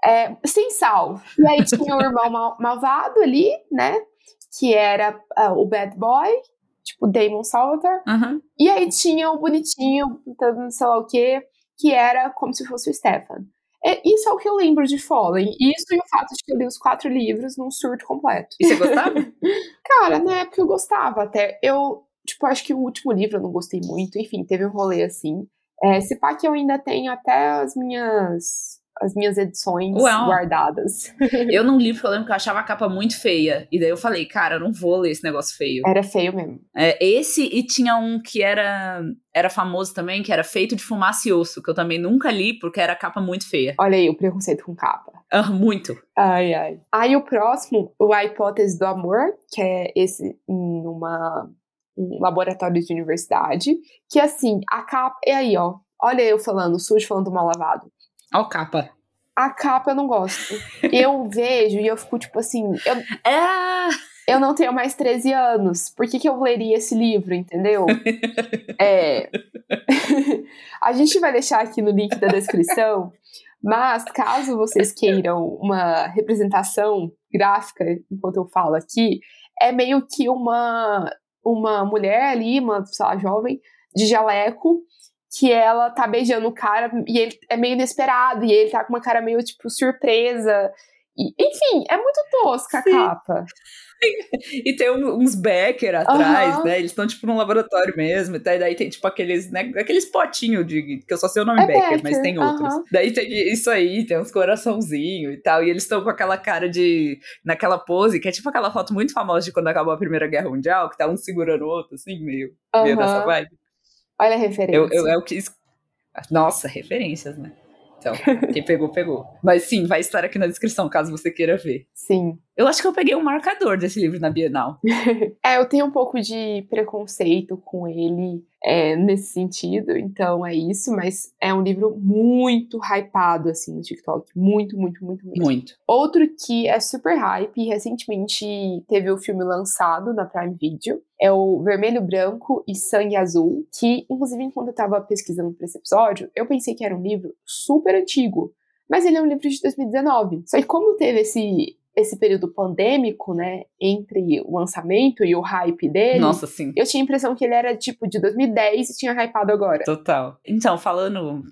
é, sem sal. E aí tinha o irmão mal- malvado ali, né? Que era ah, o bad boy, tipo Damon Salter. Aham. E aí tinha o bonitinho, então, sei lá o quê, que era como se fosse o Stefan. É, isso é o que eu lembro de Fallen. Isso e o fato de que eu li os quatro livros num surto completo. E você gostava? Cara, na época eu gostava até. Eu, tipo, acho que o último livro eu não gostei muito. Enfim, teve um rolê assim. É, se pá que eu ainda tenho até as minhas as minhas edições Uau. guardadas. eu não li porque eu lembro que eu achava a capa muito feia. E daí eu falei, cara, eu não vou ler esse negócio feio. Era feio mesmo. É, esse e tinha um que era era famoso também, que era feito de fumaça e osso, que eu também nunca li porque era capa muito feia. Olha aí o preconceito com capa. Ah, muito. Ai, ai. Aí o próximo, o A Hipótese do Amor, que é esse numa um laboratório de universidade, que assim, a capa. E aí, ó. Olha eu falando, sujo falando mal lavado. Ó, capa. A capa eu não gosto. Eu vejo e eu fico tipo assim, eu, É. eu não tenho mais 13 anos. Por que, que eu leria esse livro, entendeu? É. a gente vai deixar aqui no link da descrição, mas caso vocês queiram uma representação gráfica, enquanto eu falo aqui, é meio que uma, uma mulher ali, uma sei lá, jovem, de jaleco, que ela tá beijando o cara e ele é meio inesperado, e ele tá com uma cara meio, tipo, surpresa. E, enfim, é muito tosca a Sim. capa. E tem uns Becker atrás, Aham. né? Eles estão, tipo, num laboratório mesmo. E daí tem, tipo, aqueles, né? Aqueles potinhos de. Que eu só sei o nome É Becker, mas Becker, tem outros. aham. Daí tem isso aí, tem uns coraçãozinhos e tal. E eles estão com aquela cara de. Naquela pose, que é tipo aquela foto muito famosa de quando acabou a Primeira Guerra Mundial, que tá um segurando o outro, assim, meio. meio dessa vibe. Olha a referência. Eu, eu, eu quis. Nossa, referências, né? Então, quem pegou, pegou. Mas sim, vai estar aqui na descrição, caso você queira ver. Sim. Eu acho que eu peguei um marcador desse livro na Bienal. É, eu tenho um pouco de preconceito com ele é, nesse sentido, então é isso, mas é um livro muito hypado, assim, no TikTok. Muito, muito, muito, muito. Muito. Outro que é super hype e recentemente teve o filme lançado na Prime Video é o Vermelho, Branco e Sangue Azul, que, inclusive, enquanto eu tava pesquisando pra esse episódio, eu pensei que era um livro super antigo, mas ele é um livro de 2019. Só que como teve esse, esse período pandêmico, né, entre o lançamento e o hype dele, Nossa, sim. eu tinha a impressão que ele era, tipo, de 2010 e tinha hypado agora. Total. Então, falando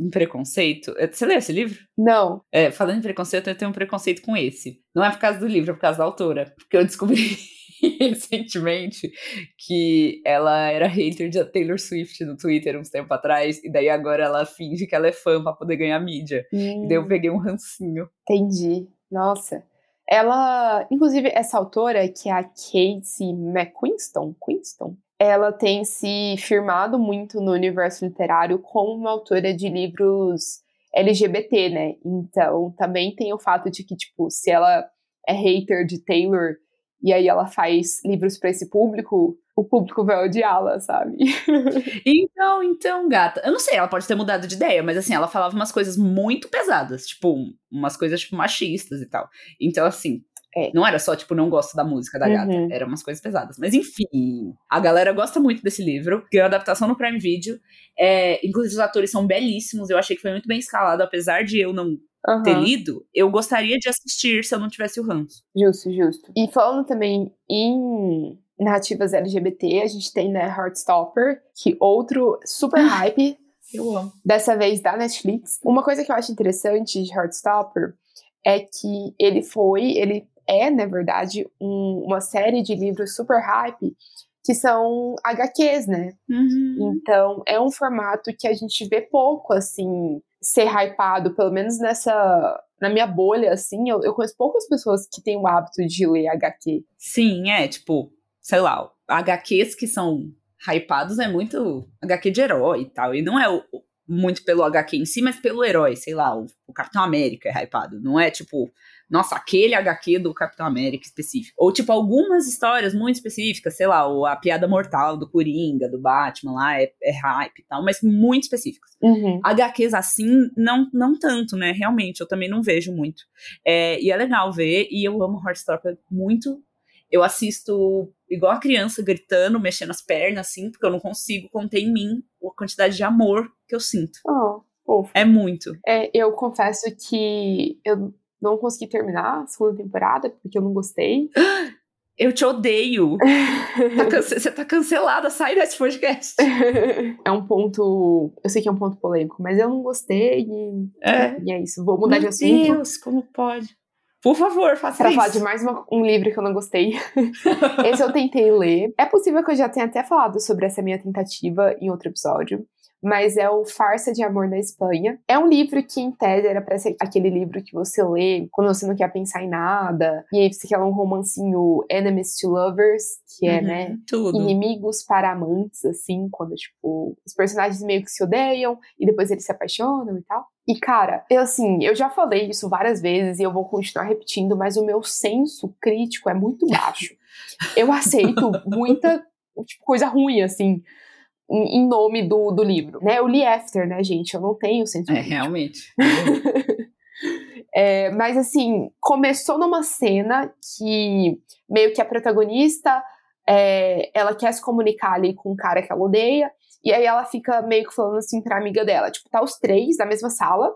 em preconceito. É, você leu esse livro? Não. É, falando em preconceito, eu tenho um preconceito com esse. Não é por causa do livro, é por causa da autora. Porque eu descobri recentemente que ela era hater de Taylor Swift no Twitter uns tempo atrás, e daí agora ela finge que ela é fã pra poder ganhar mídia. Hum. E daí eu hum. peguei um rancinho. Entendi. Nossa. Ela, inclusive, essa autora, que é a Casey McQuiston, Quinston, ela tem se firmado muito no universo literário como uma autora de livros LGBT, né? Então, também tem o fato de que, tipo, se ela é hater de Taylor e aí ela faz livros para esse público, o público vai odiá-la, sabe? então, então, gata. Eu não sei, ela pode ter mudado de ideia, mas assim, ela falava umas coisas muito pesadas, tipo, umas coisas tipo machistas e tal. Então, assim, é. Não era só, tipo, não gosto da música da gata. Uhum. Eram umas coisas pesadas. Mas enfim, a galera gosta muito desse livro. Ganhou adaptação no Prime Video. É, inclusive, os atores são belíssimos. Eu achei que foi muito bem escalado, apesar de eu não uhum. ter lido. Eu gostaria de assistir se eu não tivesse o ranço. Justo, justo. E falando também em narrativas LGBT, a gente tem, né, Heartstopper, que outro super ah, hype. Eu amo. Dessa vez da Netflix. Uma coisa que eu acho interessante de Heartstopper é que ele foi, ele é, na verdade, um, uma série de livros super hype que são HQs, né? Uhum. Então, é um formato que a gente vê pouco, assim, ser hypado, pelo menos nessa. Na minha bolha, assim, eu, eu conheço poucas pessoas que têm o hábito de ler HQ. Sim, é, tipo, sei lá, HQs que são hypados é muito HQ de herói e tal. E não é o, muito pelo HQ em si, mas pelo herói, sei lá, o, o Capitão América é hypado. Não é tipo nossa, aquele HQ do Capitão América específico. Ou, tipo, algumas histórias muito específicas, sei lá, a piada mortal do Coringa, do Batman lá, é, é hype e tal, mas muito específicas. Uhum. HQs assim, não, não tanto, né? Realmente, eu também não vejo muito. É, e é legal ver, e eu amo Heartstopper muito. Eu assisto igual a criança, gritando, mexendo as pernas, assim, porque eu não consigo conter em mim a quantidade de amor que eu sinto. Oh, é muito. É, eu confesso que eu não consegui terminar a segunda temporada, porque eu não gostei. Eu te odeio. tá você tá cancelada, sai desse podcast. é um ponto. Eu sei que é um ponto polêmico, mas eu não gostei e é, e é isso. Vou mudar Meu de assunto. Meu Deus, como pode? Por favor, faça pra isso. falar de mais uma, um livro que eu não gostei. Esse eu tentei ler. É possível que eu já tenha até falado sobre essa minha tentativa em outro episódio mas é o Farsa de Amor na Espanha. É um livro que, em tese, era para ser aquele livro que você lê quando você não quer pensar em nada, e aí você quer um romancinho Enemies to Lovers, que é, uhum, né, tudo. inimigos para amantes, assim, quando, tipo, os personagens meio que se odeiam, e depois eles se apaixonam e tal. E, cara, eu, assim, eu já falei isso várias vezes e eu vou continuar repetindo, mas o meu senso crítico é muito baixo. eu aceito muita tipo, coisa ruim, assim em nome do, do livro. Né? Eu li After, né, gente? Eu não tenho senso É, realmente. é, mas, assim, começou numa cena que meio que a protagonista é, ela quer se comunicar ali com um cara que ela odeia, e aí ela fica meio que falando assim pra amiga dela, tipo, tá os três na mesma sala,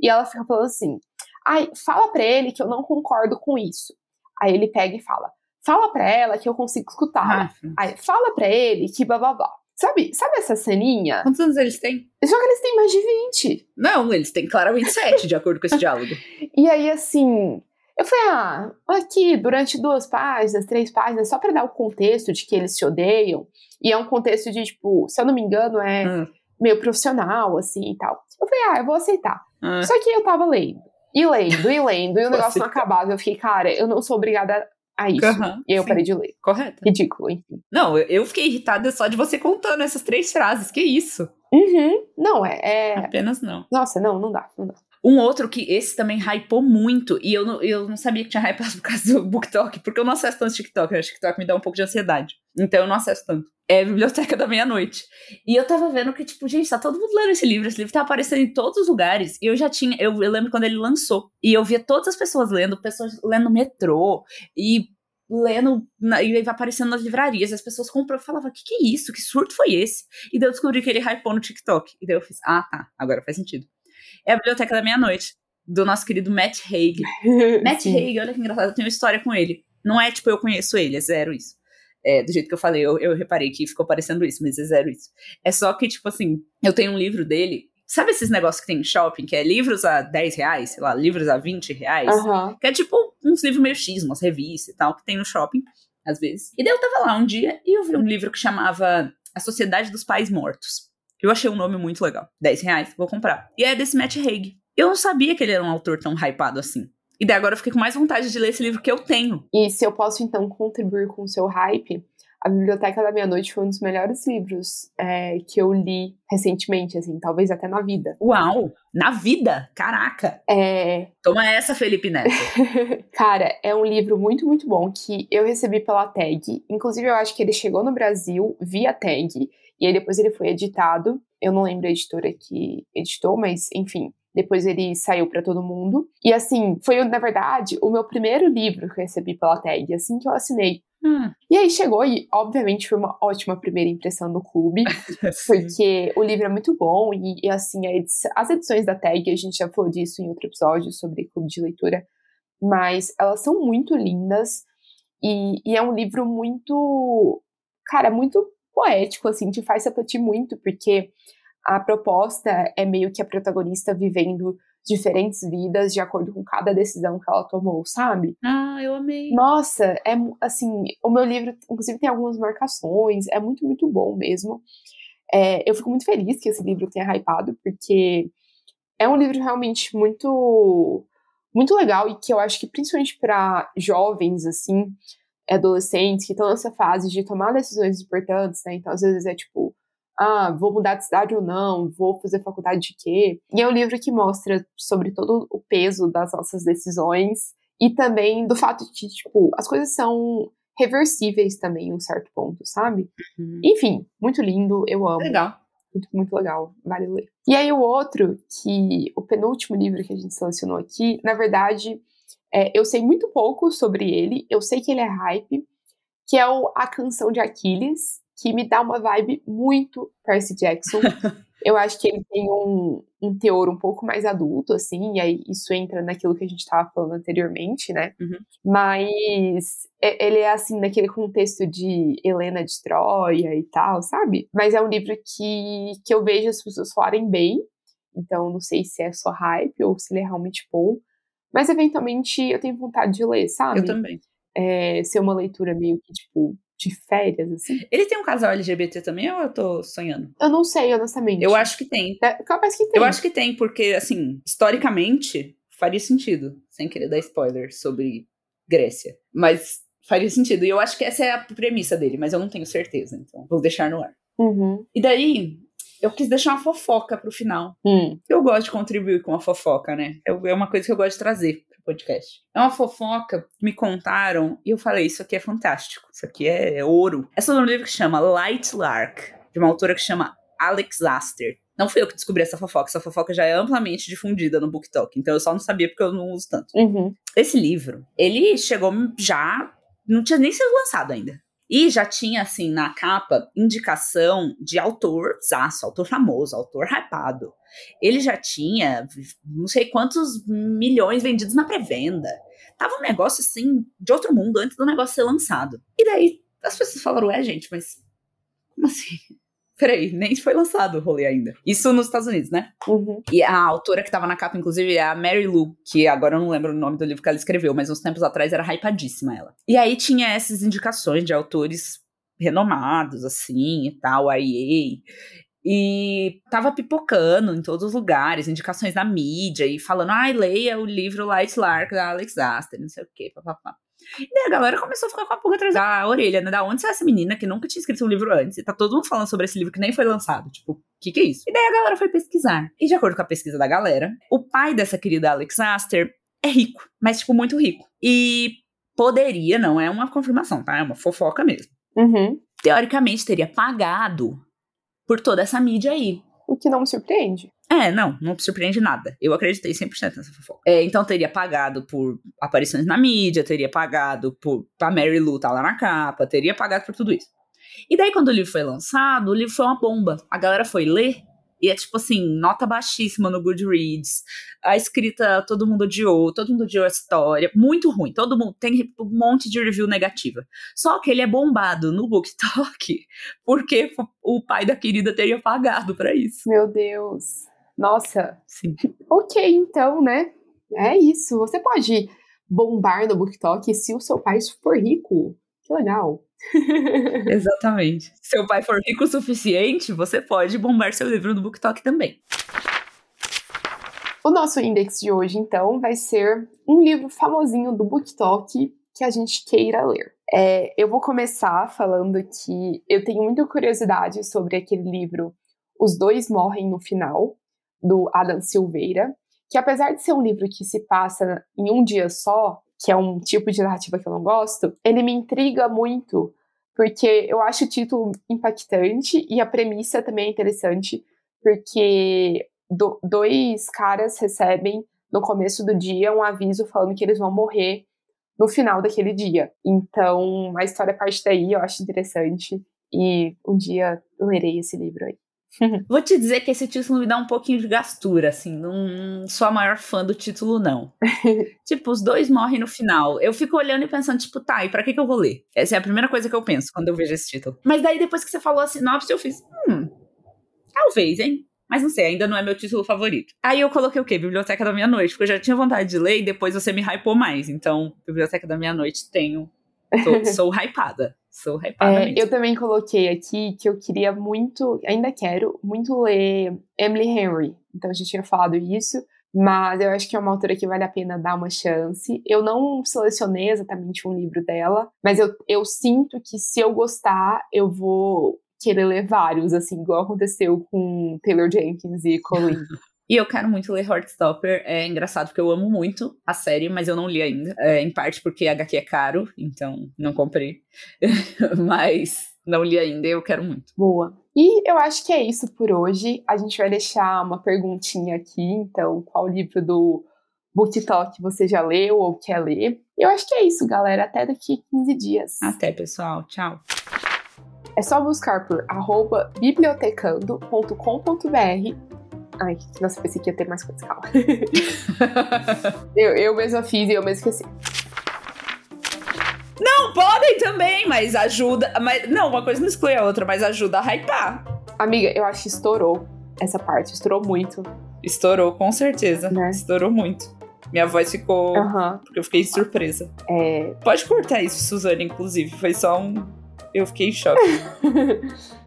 e ela fica falando assim, ai, fala pra ele que eu não concordo com isso. Aí ele pega e fala, fala pra ela que eu consigo escutar. Ah, aí, fala pra ele que blá blá blá. Sabe, sabe essa ceninha? Quantos anos eles têm? Só que eles têm mais de 20. Não, eles têm claramente 7, de acordo com esse diálogo. E aí, assim, eu falei, ah, aqui, durante duas páginas, três páginas, só para dar o contexto de que eles se odeiam. E é um contexto de, tipo, se eu não me engano, é hum. meio profissional, assim e tal. Eu falei, ah, eu vou aceitar. Hum. Só que eu tava lendo. E lendo, e lendo, e o negócio não acabava. Eu fiquei, cara, eu não sou obrigada a isso. Uhum, e aí eu sim. parei de ler. Correto. Ridículo, enfim. Não, eu, fiquei irritada só de você contando essas três frases. Que isso? Uhum. Não, é, é. Apenas não. Nossa, não, não dá, não dá. Um outro que esse também hypou muito, e eu não, eu não sabia que tinha hypado por causa do BookTok, porque eu não acesso tanto TikTok, o TikTok me dá um pouco de ansiedade. Então eu não acesso tanto. É a Biblioteca da Meia-Noite. E eu tava vendo que, tipo, gente, tá todo mundo lendo esse livro. Esse livro tá aparecendo em todos os lugares. E eu já tinha, eu, eu lembro quando ele lançou. E eu via todas as pessoas lendo, pessoas lendo metrô, e lendo na, e aparecendo nas livrarias, as pessoas compram e falavam, que que é isso? Que surto foi esse? E daí eu descobri que ele hypou no TikTok. E daí eu fiz, ah, tá, agora faz sentido. É a Biblioteca da Meia-Noite, do nosso querido Matt Haig. Matt Haig, olha que engraçado, eu tenho uma história com ele. Não é tipo, eu conheço ele, é zero isso. É, do jeito que eu falei, eu, eu reparei que ficou parecendo isso, mas é zero isso. É só que, tipo assim, eu tenho um livro dele Sabe esses negócios que tem em shopping, que é livros a 10 reais, sei lá, livros a 20 reais? Aham. Que é tipo uns livros meio X, umas revistas e tal, que tem no shopping, às vezes. E daí eu tava lá um dia e eu vi um livro que chamava A Sociedade dos Pais Mortos. Eu achei um nome muito legal. 10 reais, vou comprar. E é desse Matt Haig. Eu não sabia que ele era um autor tão hypado assim. E daí agora eu fiquei com mais vontade de ler esse livro que eu tenho. E se eu posso então contribuir com o seu hype, a Biblioteca da Meia-Noite foi um dos melhores livros é, que eu li recentemente, assim, talvez até na vida. Uau! Na vida? Caraca! É, Toma essa, Felipe Neto. Cara, é um livro muito, muito bom que eu recebi pela Tag. Inclusive, eu acho que ele chegou no Brasil via Tag. E aí depois ele foi editado. Eu não lembro a editora que editou, mas enfim. Depois ele saiu pra todo mundo. E assim, foi, na verdade, o meu primeiro livro que eu recebi pela Tag, assim que eu assinei. Hum, E aí chegou e, obviamente, foi uma ótima primeira impressão do clube. Porque o livro é muito bom e, e, assim, edi- as edições da tag, a gente já falou disso em outro episódio sobre clube de leitura, mas elas são muito lindas e, e é um livro muito, cara, muito poético, assim, te faz refletir muito, porque a proposta é meio que a protagonista vivendo diferentes vidas de acordo com cada decisão que ela tomou, sabe? Ah, eu amei. Nossa, é assim, o meu livro, inclusive, tem algumas marcações, é muito, muito bom mesmo. É, eu fico muito feliz que esse livro tenha hypado, porque é um livro realmente muito, muito legal e que eu acho que principalmente para jovens, assim, adolescentes que estão nessa fase de tomar decisões importantes, né? Então, às vezes é tipo, ah, vou mudar de cidade ou não, vou fazer faculdade de quê? E é um livro que mostra sobre todo o peso das nossas decisões e também do fato de que, tipo, as coisas são reversíveis também em um certo ponto, sabe? Uhum. Enfim, muito lindo, eu amo. Legal. Muito, muito legal, vale ler. E aí o outro, que o penúltimo livro que a gente selecionou aqui, na verdade, é, eu sei muito pouco sobre ele, eu sei que ele é hype, que é o A Canção de Aquiles, que me dá uma vibe muito Percy Jackson. eu acho que ele tem um, um teor um pouco mais adulto, assim, e aí isso entra naquilo que a gente estava falando anteriormente, né? Uhum. Mas ele é assim, naquele contexto de Helena de Troia e tal, sabe? Mas é um livro que, que eu vejo as pessoas falarem bem, então não sei se é só hype ou se ele é realmente bom. Mas eventualmente eu tenho vontade de ler, sabe? Eu também. É, ser uma leitura meio que, tipo, de férias, assim. Ele tem um casal LGBT também ou eu tô sonhando? Eu não sei, honestamente. Eu acho que tem. É, capaz que tem. Eu acho que tem, porque, assim, historicamente, faria sentido, sem querer dar spoiler sobre Grécia. Mas faria sentido. E eu acho que essa é a premissa dele, mas eu não tenho certeza, então vou deixar no ar. Uhum. E daí, eu quis deixar uma fofoca pro final. Hum. Eu gosto de contribuir com a fofoca, né? Eu- É uma coisa que eu gosto de trazer podcast. É uma fofoca que me contaram e eu falei: Isso aqui é fantástico, isso aqui é ouro. É sobre um livro que chama Light Lark, de uma autora que chama Alex Aster. Não fui eu que descobri essa fofoca, essa fofoca já é amplamente difundida no BookTok, então eu só não sabia porque eu não uso tanto. Uhum. Esse livro, ele chegou já. Não tinha nem sido lançado ainda. E já tinha, assim, na capa, indicação de autor, zaço, autor famoso, autor hypado. Ele já tinha não sei quantos milhões vendidos na pré-venda. Tava um negócio, assim, de outro mundo antes do negócio ser lançado. E daí, as pessoas falaram, ué, gente, mas como assim? Peraí, nem foi lançado o rolê ainda. Isso nos Estados Unidos, né? Uhum. E a autora que tava na capa, inclusive, é a Mary Lou, que agora eu não lembro o nome do livro que ela escreveu, mas uns tempos atrás era hypadíssima ela. E aí tinha essas indicações de autores renomados, assim, e tal, a EA. E tava pipocando em todos os lugares, indicações na mídia, e falando, ai, leia o livro Light Lark da Alex Aster, não sei o quê, papapá. E daí a galera começou a ficar com a pulga atrás da orelha, né? Da onde saiu essa menina que nunca tinha escrito um livro antes? E tá todo mundo falando sobre esse livro que nem foi lançado. Tipo, o que que é isso? E daí a galera foi pesquisar. E de acordo com a pesquisa da galera, o pai dessa querida Alex Aster é rico, mas, tipo, muito rico. E poderia, não é uma confirmação, tá? É uma fofoca mesmo. Uhum. Teoricamente teria pagado por toda essa mídia aí. O que não me surpreende. É, não, não surpreende nada. Eu acreditei 100% nessa fofoca. É, então teria pagado por aparições na mídia, teria pagado por pra Mary Lou tá lá na capa, teria pagado por tudo isso. E daí quando o livro foi lançado, o livro foi uma bomba. A galera foi ler e é tipo assim, nota baixíssima no Goodreads. A escrita todo mundo odiou, todo mundo odiou a história, muito ruim. Todo mundo tem um monte de review negativa. Só que ele é bombado no BookTok porque o pai da querida teria pagado pra isso. Meu Deus. Nossa. Sim. Ok, então, né? É isso. Você pode bombar no BookTok se o seu pai for rico. Que legal. Exatamente. Se seu pai for rico o suficiente, você pode bombar seu livro no BookTok também. O nosso index de hoje, então, vai ser um livro famosinho do BookTok que a gente queira ler. É, eu vou começar falando que eu tenho muita curiosidade sobre aquele livro Os Dois Morrem no Final, do Adam Silveira, que apesar de ser um livro que se passa em um dia só, que é um tipo de narrativa que eu não gosto, ele me intriga muito, porque eu acho o título impactante e a premissa também é interessante, porque do, dois caras recebem no começo do dia um aviso falando que eles vão morrer no final daquele dia. Então, a história parte daí, eu acho interessante. E um dia lerei esse livro aí. Vou te dizer que esse título me dá um pouquinho de gastura, assim. Não sou a maior fã do título, não. tipo, os dois morrem no final. Eu fico olhando e pensando, tipo, tá, e pra que, que eu vou ler? Essa é a primeira coisa que eu penso quando eu vejo esse título. Mas daí, depois que você falou a sinopse, eu fiz, hum, talvez, hein? Mas não sei, ainda não é meu título favorito. Aí eu coloquei o quê? Biblioteca da Meia-Noite, porque eu já tinha vontade de ler e depois você me hypou mais. Então, Biblioteca da Meia-Noite tenho. Tô, sou hypada. Sou hypada. É, eu também coloquei aqui que eu queria muito, ainda quero, muito ler Emily Henry. Então a gente tinha falado isso. Mas eu acho que é uma autora que vale a pena dar uma chance. Eu não selecionei exatamente um livro dela, mas eu, eu sinto que se eu gostar, eu vou querer ler vários, assim, igual aconteceu com Taylor Jenkins e Colleen. E eu quero muito ler Heartstopper. É engraçado porque eu amo muito a série, mas eu não li ainda. É, em parte porque HQ é caro, então não comprei. mas não li ainda e eu quero muito. Boa. E eu acho que é isso por hoje. A gente vai deixar uma perguntinha aqui, então, qual livro do BookTok você já leu ou quer ler? Eu acho que é isso, galera. Até daqui 15 dias. Até, pessoal. Tchau. É só buscar por arroba bibliotecando.com.br. Ai, nossa, pensei que ia ter mais coisa, calma. eu, eu mesma fiz e eu mesma esqueci. Não, podem também, mas ajuda. Mas, não, uma coisa não exclui a outra, mas ajuda a hypar. Amiga, eu acho que estourou essa parte, estourou muito. Estourou, com certeza. Né? Estourou muito. Minha voz ficou. Uhum. Porque eu fiquei surpresa. É... Pode cortar isso, Suzane, inclusive. Foi só um eu fiquei em choque.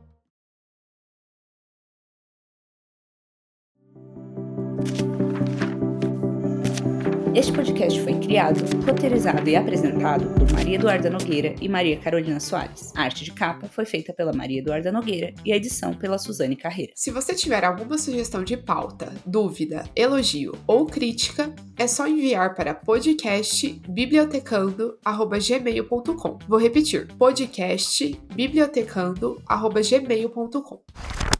Este podcast foi criado, roteirizado e apresentado por Maria Eduarda Nogueira e Maria Carolina Soares. A arte de capa foi feita pela Maria Eduarda Nogueira e a edição pela Suzane Carreira. Se você tiver alguma sugestão de pauta, dúvida, elogio ou crítica, é só enviar para podcastbibliotecando@gmail.com. Vou repetir: podcastbibliotecando@gmail.com.